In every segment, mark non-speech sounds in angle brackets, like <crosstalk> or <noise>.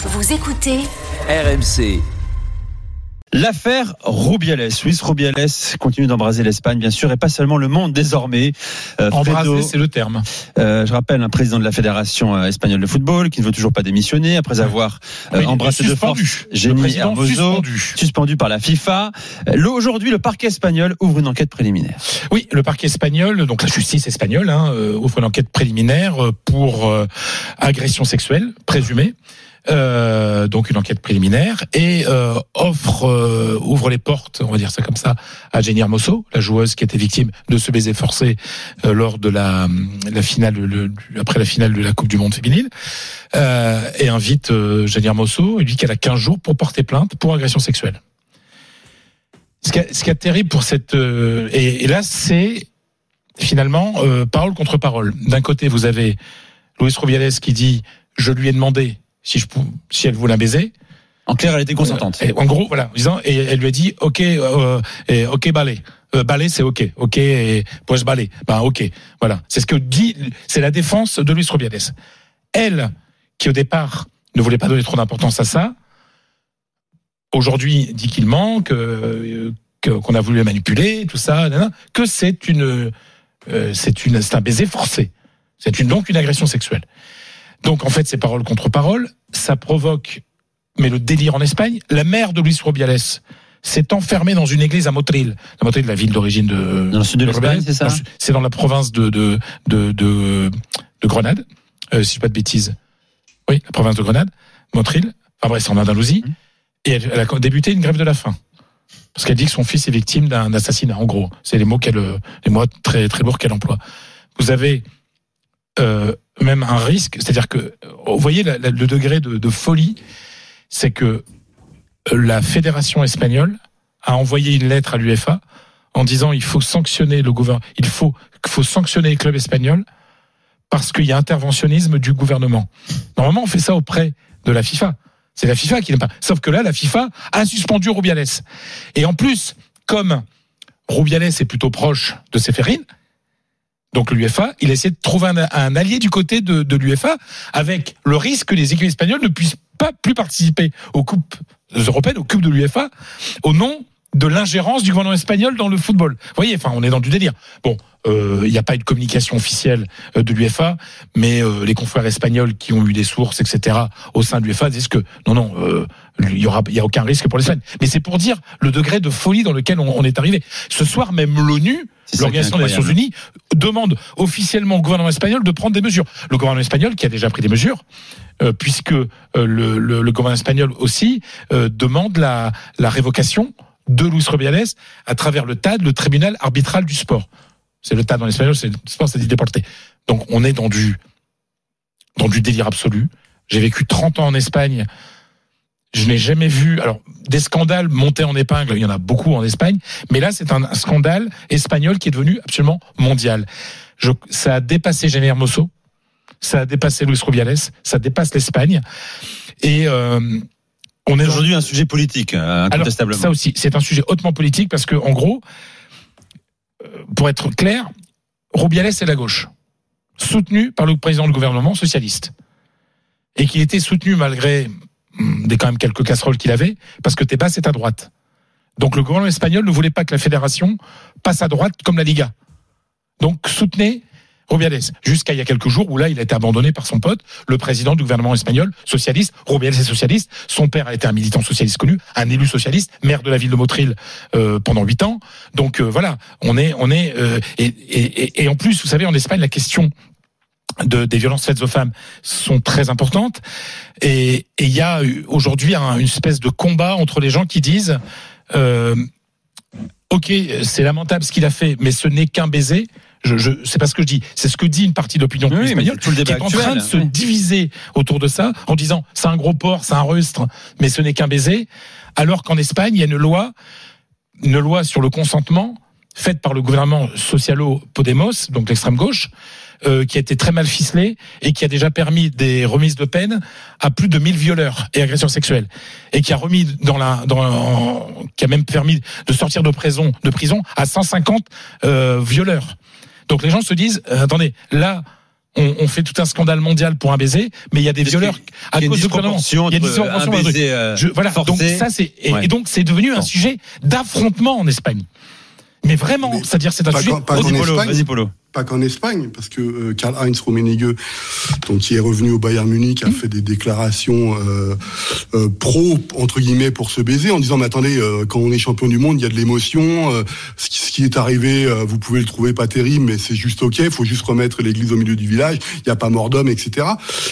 Vous écoutez RMC. L'affaire Rubiales, Luis Rubiales continue d'embraser l'Espagne, bien sûr, et pas seulement le monde désormais. Euh, embraser, c'est le terme. Euh, je rappelle un président de la Fédération euh, espagnole de football qui ne veut toujours pas démissionner après avoir euh, embrassé de force Génie Hermoso, suspendu. suspendu par la FIFA. Aujourd'hui, le parquet espagnol ouvre une enquête préliminaire. Oui, le parquet espagnol, donc la justice espagnole, hein, ouvre une enquête préliminaire pour agression sexuelle présumée. Euh, donc une enquête préliminaire et euh, offre euh, ouvre les portes, on va dire ça comme ça, à Jenny Hermoso, la joueuse qui était victime de ce baiser forcé lors de la, la finale, le, après la finale de la Coupe du Monde féminine, et invite Jenny Hermoso, il dit qu'elle a 15 jours pour porter plainte pour agression sexuelle. Ce qui, est, ce qui est terrible pour cette et, et là c'est finalement parole contre parole. D'un côté vous avez Luis Rubiales qui dit je lui ai demandé si, je, si elle voulait un baiser. En clair, elle était consentante. en gros, voilà, disant, et elle lui a dit, ok, euh, et, ok, balai. Euh, balai, c'est ok, ok, et pues balai. Ben ok, voilà. C'est ce que dit, c'est la défense de Luis Rubiales. Elle, qui au départ ne voulait pas donner trop d'importance à ça, aujourd'hui dit qu'il manque, euh, qu'on a voulu manipuler, tout ça, que c'est une, euh, c'est une, c'est un baiser forcé. C'est une, donc une agression sexuelle. Donc en fait, c'est parole contre parole. Ça provoque, mais le délire en Espagne. La mère de Luis Rubiales s'est enfermée dans une église à Motril. La Motril, la ville d'origine de. Dans le sud de, l'Espagne, c'est ça C'est dans la province de de de de, de Grenade, euh, si je dis pas de bêtises. Oui, la province de Grenade, Motril. Enfin bref, c'est en Andalousie. Mmh. Et elle, elle, a débuté une grève de la faim. Parce qu'elle dit que son fils est victime d'un assassinat. En gros, c'est les mots qu'elle, les mots très très lourds qu'elle emploie. Vous avez euh, même un risque, c'est-à-dire que vous voyez le degré de, folie, c'est que euh, la fédération espagnole a envoyé une lettre à l'UEFA en disant il faut sanctionner le gouvernement, il faut, faut sanctionner les clubs espagnols parce qu'il y a interventionnisme du gouvernement. Normalement, on fait ça auprès de la FIFA. C'est la FIFA qui n'aime pas. Sauf que là, la FIFA a suspendu Rubiales. Et en plus, comme Rubiales est plutôt proche de Seferin, donc l'UFA, il a essayé de trouver un, allié du côté de, de l'UFA, avec le risque que les équipes espagnoles ne puissent pas plus participer aux coupes européennes, aux coupes de l'UFA, au nom de l'ingérence du gouvernement espagnol dans le football. Vous voyez, enfin, on est dans du délire. Bon, euh, il n'y a pas eu de communication officielle euh, de l'UFA, mais euh, les confrères espagnols qui ont eu des sources, etc., au sein de l'UFA disent que non, non, il y aura, il y a aucun risque pour l'Espagne. Mais c'est pour dire le degré de folie dans lequel on, on est arrivé. Ce soir, même l'ONU, l'Organisation des Nations Unies, demande officiellement au gouvernement espagnol de prendre des mesures. Le gouvernement espagnol qui a déjà pris des mesures. puisque le, le, le, gouvernement espagnol aussi demande la, la révocation de Luis Rubiales à travers le TAD, le tribunal arbitral du sport. C'est le TAD en espagnol, c'est le sport, c'est dit déporté. Donc on est dans du, dans du délire absolu. J'ai vécu 30 ans en Espagne. Je n'ai jamais vu, alors, des scandales montés en épingle, il y en a beaucoup en Espagne, mais là, c'est un scandale espagnol qui est devenu absolument mondial. Ça a dépassé Jenny Hermoso, ça a dépassé Luis Rubiales, ça dépasse l'Espagne. Et euh, on est aujourd'hui un sujet politique, euh, incontestablement. ça aussi, c'est un sujet hautement politique parce que, en gros, euh, pour être clair, Rubiales est la gauche, soutenu par le président du gouvernement socialiste, et qui était soutenu malgré hmm, des quand même quelques casseroles qu'il avait, parce que Tebas est à droite. Donc le gouvernement espagnol ne voulait pas que la fédération passe à droite comme la Liga. Donc soutenez Rubiales, jusqu'à il y a quelques jours où là, il a été abandonné par son pote, le président du gouvernement espagnol, socialiste. Rubiales est socialiste. Son père a été un militant socialiste connu, un élu socialiste, maire de la ville de Motril euh, pendant huit ans. Donc euh, voilà, on est, on est, euh, et, et, et en plus, vous savez, en Espagne, la question de, des violences faites aux femmes sont très importantes. Et il y a aujourd'hui une espèce de combat entre les gens qui disent euh, Ok, c'est lamentable ce qu'il a fait, mais ce n'est qu'un baiser je, je c'est pas ce que je dis, c'est ce que dit une partie de l'opinion espagnole qui est en train de se diviser autour de ça en disant c'est un gros porc, c'est un rustre, mais ce n'est qu'un baiser, alors qu'en Espagne il y a une loi, une loi sur le consentement faite par le gouvernement socialo-Podemos, donc l'extrême gauche, euh, qui a été très mal ficelée et qui a déjà permis des remises de peine à plus de 1000 violeurs et agresseurs sexuels et qui a remis dans la dans qui a même permis de sortir de prison de prison à 150 euh, violeurs. Donc les gens se disent, euh, attendez, là, on, fait tout un scandale mondial pour un baiser, mais il y a des violeurs à cause de Il y a des un baiser euh, voilà. Donc ça c'est et, donc c'est devenu un sujet d'affrontement en Espagne. Mais vraiment, c'est-à-dire c'est un sujet. Vas-y Polo pas qu'en Espagne, parce que euh, Karl-Heinz Rummenigge, donc qui est revenu au Bayern Munich, a mmh. fait des déclarations euh, euh, pro entre guillemets pour se baiser, en disant mais attendez, quand on est champion du monde, il y a de l'émotion. Ce qui, ce, qui, est arrivé, vous pouvez le trouver pas terrible, mais c'est juste ok. Il faut juste remettre l'église au milieu du village. Il n'y a pas mort d'homme, etc.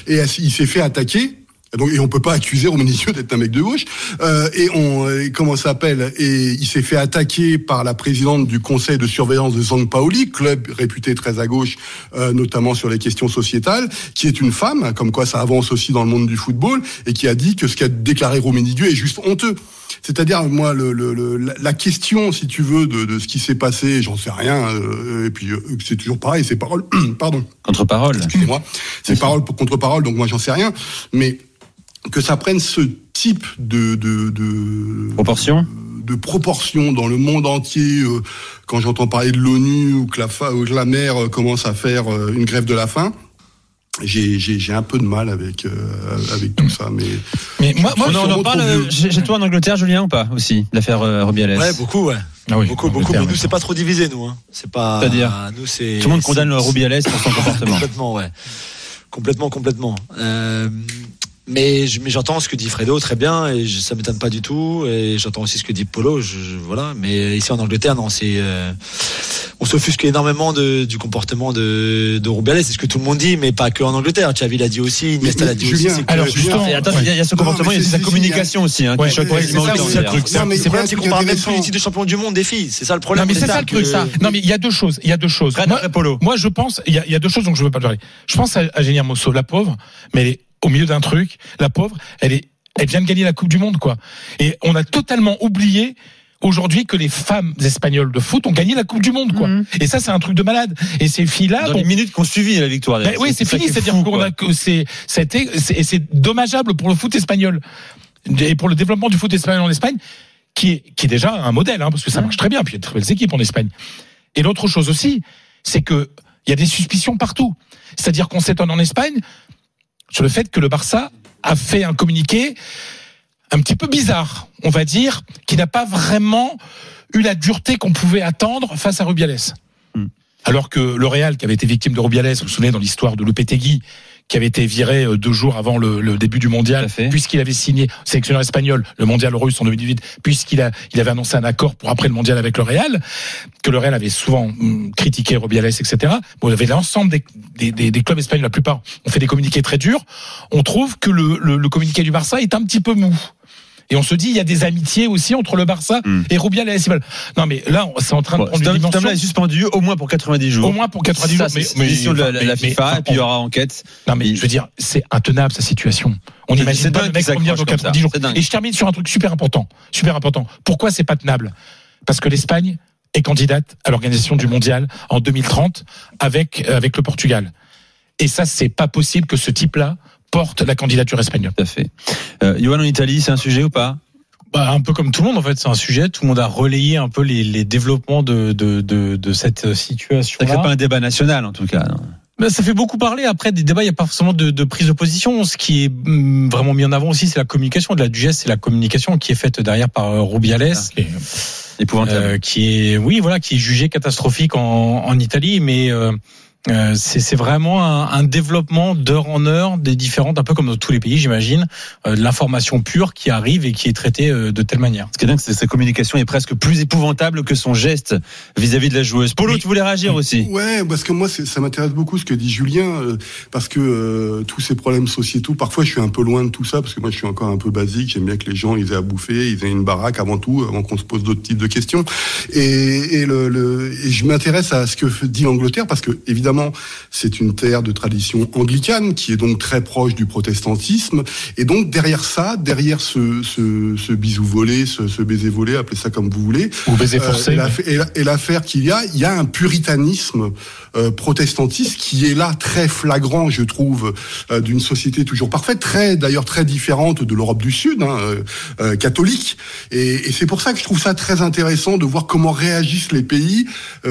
Et il s'est fait attaquer donc, et on peut pas accuser Romanicieux d'être un mec de gauche. Euh, et on, comment s'appelle? Et il s'est fait attaquer par la présidente du conseil de surveillance de San Paoli, club réputé très à gauche, euh, notamment sur les questions sociétales, qui est une femme, comme quoi ça avance aussi dans le monde du football, et qui a dit que ce qu'a déclaré Roménidieu est juste honteux. C'est-à-dire, moi, le, le, la question, si tu veux, de, de ce qui s'est passé, j'en sais rien. Euh, et puis, euh, c'est toujours pareil, c'est parole. <clears throat> pardon. Contre-parole. Excusez-moi. C'est parole pour contre-parole, donc moi, j'en sais rien. Mais que ça prenne ce type de, de, de proportion de proportion dans le monde entier euh, quand j'entends parler de l'ONU ou que la, ou que la mer euh, commence à faire euh, une grève de la faim j'ai un peu de mal avec avec tout ça mais mais moi, moi on, en parle chez toi en Angleterre Julien ou pas aussi l'affaire Rubiales ouais beaucoup ouais. Ah oui, beaucoup beaucoup mais nous c'est pas trop divisé nous hein. c'est pas c'est à dire nous c'est tout le monde condamne Rubiales pour son <laughs> comportement. Complètement ouais. Complètement complètement. Euh, mais, mais j'entends ce que dit Fredo très bien et je, ça m'étonne pas du tout. Et j'entends aussi ce que dit Polo. Je, voilà. Mais ici en Angleterre, non, c'est euh, on s'offusque énormément de, du comportement de, de Rubiales. C'est ce que tout le monde dit, mais pas que en Angleterre. Xavi l'a dit aussi, Iniesta l'a dit aussi. Alors justement, il y, a ce comportement, il y a sa communication aussi. Hein, ouais, c'est ça, le truc. C'est problème, c'est qu'on parle même plus de champion du monde des filles. C'est ça le problème. Non, mais c'est ça le truc. Ça. Non, mais il y a deux choses. Il y a deux choses. Moi, je pense, il y a deux choses dont je veux pas parler. Je pense à Génia Mosso, la pauvre, mais au milieu d'un truc. La pauvre, elle est, elle vient de gagner la Coupe du Monde, quoi. Et on a totalement oublié aujourd'hui que les femmes espagnoles de foot ont gagné la Coupe du Monde, quoi. Mhm. Et ça, c'est un truc de malade. Et ces filles-là, dans les minutes qu'on suivi la victoire. Ben oui, c'est fini. C'est-à-dire qu'on a que c'est, c'était, et c'est dommageable pour le foot espagnol et pour le développement du foot espagnol en Espagne, qui est, qui est déjà un modèle, hein, parce que ça marche très bien. Puis il y a de très belles équipes en Espagne. Et l'autre chose aussi, c'est que il y a des suspicions partout. C'est-à-dire qu'on s'étonne en Espagne sur le fait que le Barça a fait un communiqué un petit peu bizarre, on va dire, qui n'a pas vraiment eu la dureté qu'on pouvait attendre face à Rubiales. Hmm. Alors que le Real, qui avait été victime de Rubiales, vous vous souvenez dans l'histoire de Lopetegui, qui avait été viré euh, deux jours avant le, début du mondial, puisqu'il avait signé sélectionneur espagnol le mondial russe en 2018, puisqu'il a, il avait annoncé un accord pour après le mondial avec le Real, que le Real avait souvent hum, critiqué Rubiales, etc. Bon, il y avait l'ensemble des, des, des, clubs espagnols, la plupart ont fait des communiqués très durs. On trouve que le, le, le communiqué du Barça est un petit peu mou. Et on se dit, il y a des amitiés aussi entre le Barça hmm. et Rubiales. Non, mais là, c'est en train de prendre une dimension. est suspendu au moins pour 90 jours. Au moins pour 90 jours. Mais, décision de la, FIFA, et puis il y aura enquête. Non, mais je veux dire, c'est intenable sa situation. On imagine pas le mec revenir dans 90 jours. Et je termine sur un truc super important. Super important. Pourquoi c'est pas tenable? Parce que l'Espagne est candidate à l'organisation du mondial en 2030 avec, avec le Portugal. Et ça, c'est pas possible que ce type-là porte la candidature espagnole. Tout à fait. Euh, Johan, en Italie, c'est un sujet ou pas? Bah, un peu comme tout le monde en fait, c'est un sujet. Tout le monde a relayé un peu les, les développements de, de, de, de cette situation. Fait pas un débat national en tout cas. Ben, ça fait beaucoup parler. Après, des débats, il n'y a pas forcément de, de, prise de position. Ce qui est mm, vraiment mis en avant aussi, c'est la communication. De la Duchesse, c'est la communication qui est faite derrière par euh, Rubiales. Ah, euh, qui est, oui, voilà, qui est jugé catastrophique en, en Italie, mais euh, euh, c'est vraiment un, un, développement d'heure en heure des différentes, un peu comme dans tous les pays, j'imagine, euh, l'information pure qui arrive et qui est traitée euh, de telle manière. Ce qui est dingue, c'est sa communication est presque plus épouvantable que son geste vis-à-vis de la joueuse. Polo, tu voulais réagir aussi Ouais, parce que moi, ça m'intéresse beaucoup ce que dit Julien, parce que tous ces problèmes sociétaux, parfois, je suis un peu loin de tout ça, parce que moi, je suis encore un peu basique. J'aime bien que les gens ils aient à bouffer, ils aient une baraque avant tout, avant qu'on se pose d'autres types de questions. Et, et, le, le, et je m'intéresse à ce que dit l'Angleterre, parce que évidemment c'est une terre de tradition anglicane qui est donc très proche du protestantisme. Et donc derrière ça, derrière ce, ce, bisou volé, ce, baiser volé, appelez ça comme vous voulez, ou baiser forcé, euh, et l'affaire qu'il y a, il y a un puritanisme euh, protestantiste qui est là très flagrant, je trouve, euh, d'une société toujours parfaite, très d'ailleurs très différente de l'Europe du Sud, hein, catholique. Et, et c'est pour ça que je trouve ça très intéressant de voir comment réagissent les pays. et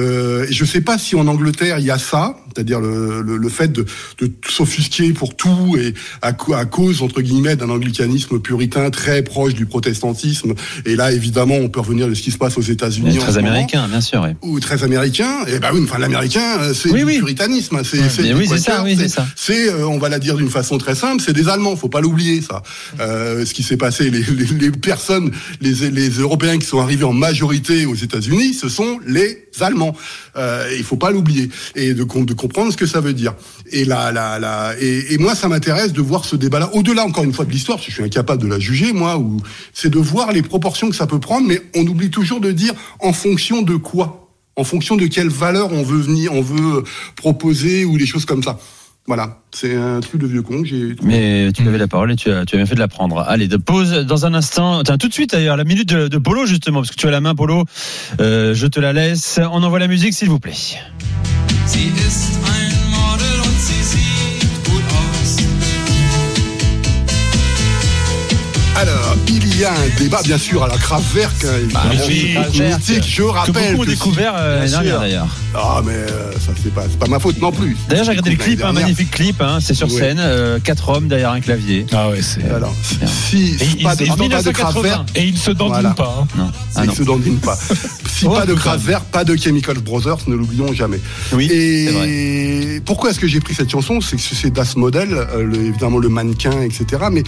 je ne sais pas si en Angleterre il y a ça. Ça, c'est-à-dire le, le, fait de, de s'offusquer pour tout et à, à cause entre guillemets d'un anglicanisme puritain très proche du protestantisme. Et là, évidemment, on peut revenir de ce qui se passe aux États-Unis. Très américain, bien sûr. Oui. Ou très américain. Et ben oui, enfin l'américain, euh, c'est oui, du puritanisme. C'est oui, c'est ça. Oui, c'est ça. C'est, euh, on va la dire d'une façon très simple, c'est des Allemands. Faut pas l'oublier ça. Euh, ce qui s'est passé, les, les, les, personnes, les, les Européens qui sont arrivés en majorité aux États-Unis, ce sont les Allemands. Euh, il faut pas l'oublier et de, de comprendre ce que ça veut dire. Et là, là, et, moi, ça m'intéresse de voir ce débat-là. Au-delà, encore une fois, de l'histoire, parce que je suis incapable de la juger, moi, ou c'est de voir les proportions que ça peut prendre, mais on oublie toujours de dire en fonction de quoi? En fonction de quelle valeur on veut venir, on veut proposer ou des choses comme ça. Voilà, c'est un truc de vieux con j'ai. Mais tu avais la parole et tu as, tu as bien fait de la prendre. Allez, de pause dans un instant. Tiens, tout de suite d'ailleurs, la minute de, Polo justement, parce que tu as la main, Polo. Euh, je te la laisse. On envoie la musique, s'il vous plaît. Alors, il y a un débat, bien sûr, à la Kraftwerk. Hein, bah, oui, je rappelle. Que beaucoup ont découvert euh, d'ailleurs. Ah, mais euh, ça, c'est pas, pas ma faute non plus. D'ailleurs, j'ai regardé le clip, un magnifique clip. Hein, c'est sur scène, euh, quatre hommes derrière un clavier. Ah ouais, c'est. Alors, si, pas, de, pas de Kraftwerk. Et ils ne se dandinent pas. Hein. Non. Ah, ils ne se dandinent pas. si pas de Kraftwerk, pas de Chemical Brothers, ne l'oublions jamais. Oui. Et pourquoi est-ce que j'ai pris cette chanson? C'est que c'est Das Model, évidemment le mannequin, etc. Mais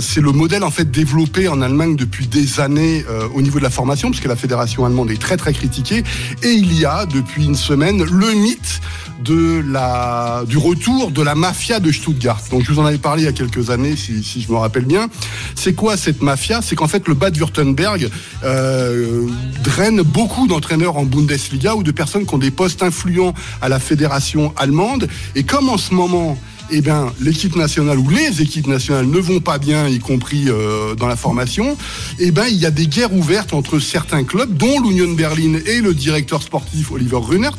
c'est le modèle en fait développé en Allemagne depuis des années euh, au niveau de la formation, puisque la fédération allemande est très très critiquée. Et il y a depuis une semaine le mythe de la du retour de la mafia de Stuttgart. Donc je vous en avais parlé il y a quelques années, si, je me rappelle bien. C'est quoi cette mafia? C'est qu'en fait le Bad-Württemberg euh, draine beaucoup d'entraîneurs en Bundesliga ou de personnes qui ont des postes influents à la fédération allemande. Et comme en ce moment eh bien, l'équipe nationale ou les équipes nationales ne vont pas bien, y compris euh, dans la formation, eh ben, il y a des guerres ouvertes entre certains clubs, dont l'Union Berlin et le directeur sportif Oliver Runert,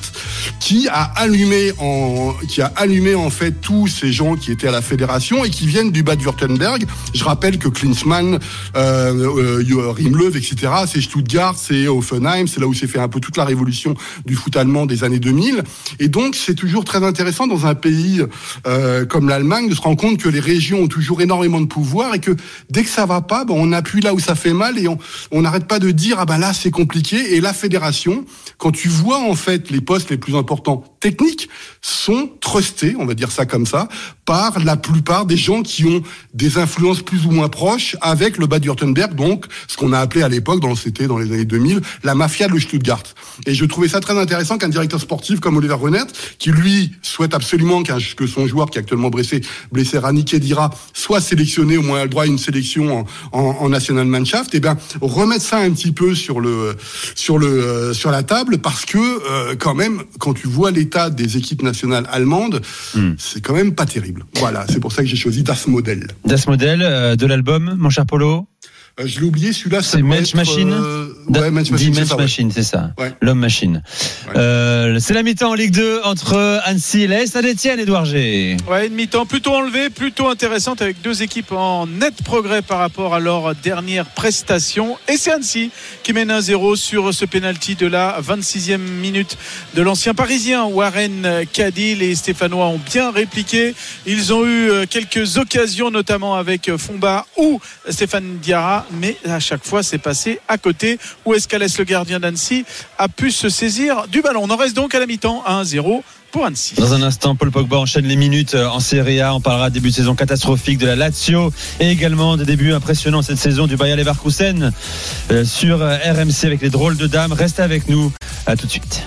qui a allumé en, qui a allumé en fait tous ces gens qui étaient à la fédération et qui viennent du Bad-Württemberg. Je rappelle que Klinsmann, euh, euh, Rimlöw, etc., c'est Stuttgart, c'est Offenheim, c'est là où s'est fait un peu toute la révolution du foot allemand des années 2000. Et donc, c'est toujours très intéressant dans un pays euh, euh, comme l'Allemagne de se rendre compte que les régions ont toujours énormément de pouvoir et que dès que ça va pas, ben, on appuie là où ça fait mal et on n'arrête pas de dire ah ben là c'est compliqué et la fédération, quand tu vois en fait les postes les plus importants techniques sont trustés, on va dire ça comme ça, par la plupart des gens qui ont des influences plus ou moins proches avec le Bad-Württemberg, donc ce qu'on a appelé à l'époque, dans c'était dans les années 2000, la mafia de Stuttgart. Et je trouvais ça très intéressant qu'un directeur sportif comme Oliver Renert, qui lui souhaite absolument que son joueur qui est actuellement blessé, blessé Rani Kedira, soit sélectionné au moins le droit à une sélection en, en, National Mannschaft, et eh bien remettre ça un petit peu sur le sur le euh, sur la table parce que euh, quand même quand tu vois les des équipes nationales allemandes, hmm. c'est quand même pas terrible. Voilà, c'est pour ça que j'ai choisi Das Model. Das Model euh, de l'album, mon cher Polo? Euh, je l'ai oublié, celui-là. C'est Mensch Machine? Euh, ouais, Mensch Machine. c'est ça. L'homme machine. Euh, c'est la mi-temps en Ligue 2 entre Annecy et l'Est. Saint-Etienne, Edouard G. Ouais, une mi-temps plutôt enlevée, plutôt intéressante avec deux équipes en net progrès par rapport à leur dernière prestation. Et c'est Annecy qui mène 1-0 sur ce penalty de la 26e minute de l'ancien parisien Warren Caddy. Les Stéphanois ont bien répliqué. Ils ont eu quelques occasions, notamment avec Fomba ou Stéphane Diarra mais à chaque fois c'est passé à côté. Où est-ce qu'Alès, le gardien d'Annecy, a pu se saisir du ballon On en reste donc à la mi-temps 1-0 pour Annecy. Dans un instant, Paul Pogba enchaîne les minutes euh, en Serie A. On parlera début de saison catastrophique de la Lazio et également des débuts impressionnants cette saison du Bayer Leverkusen euh, sur euh, RMC avec les drôles de dames. Restez avec nous. À tout de suite.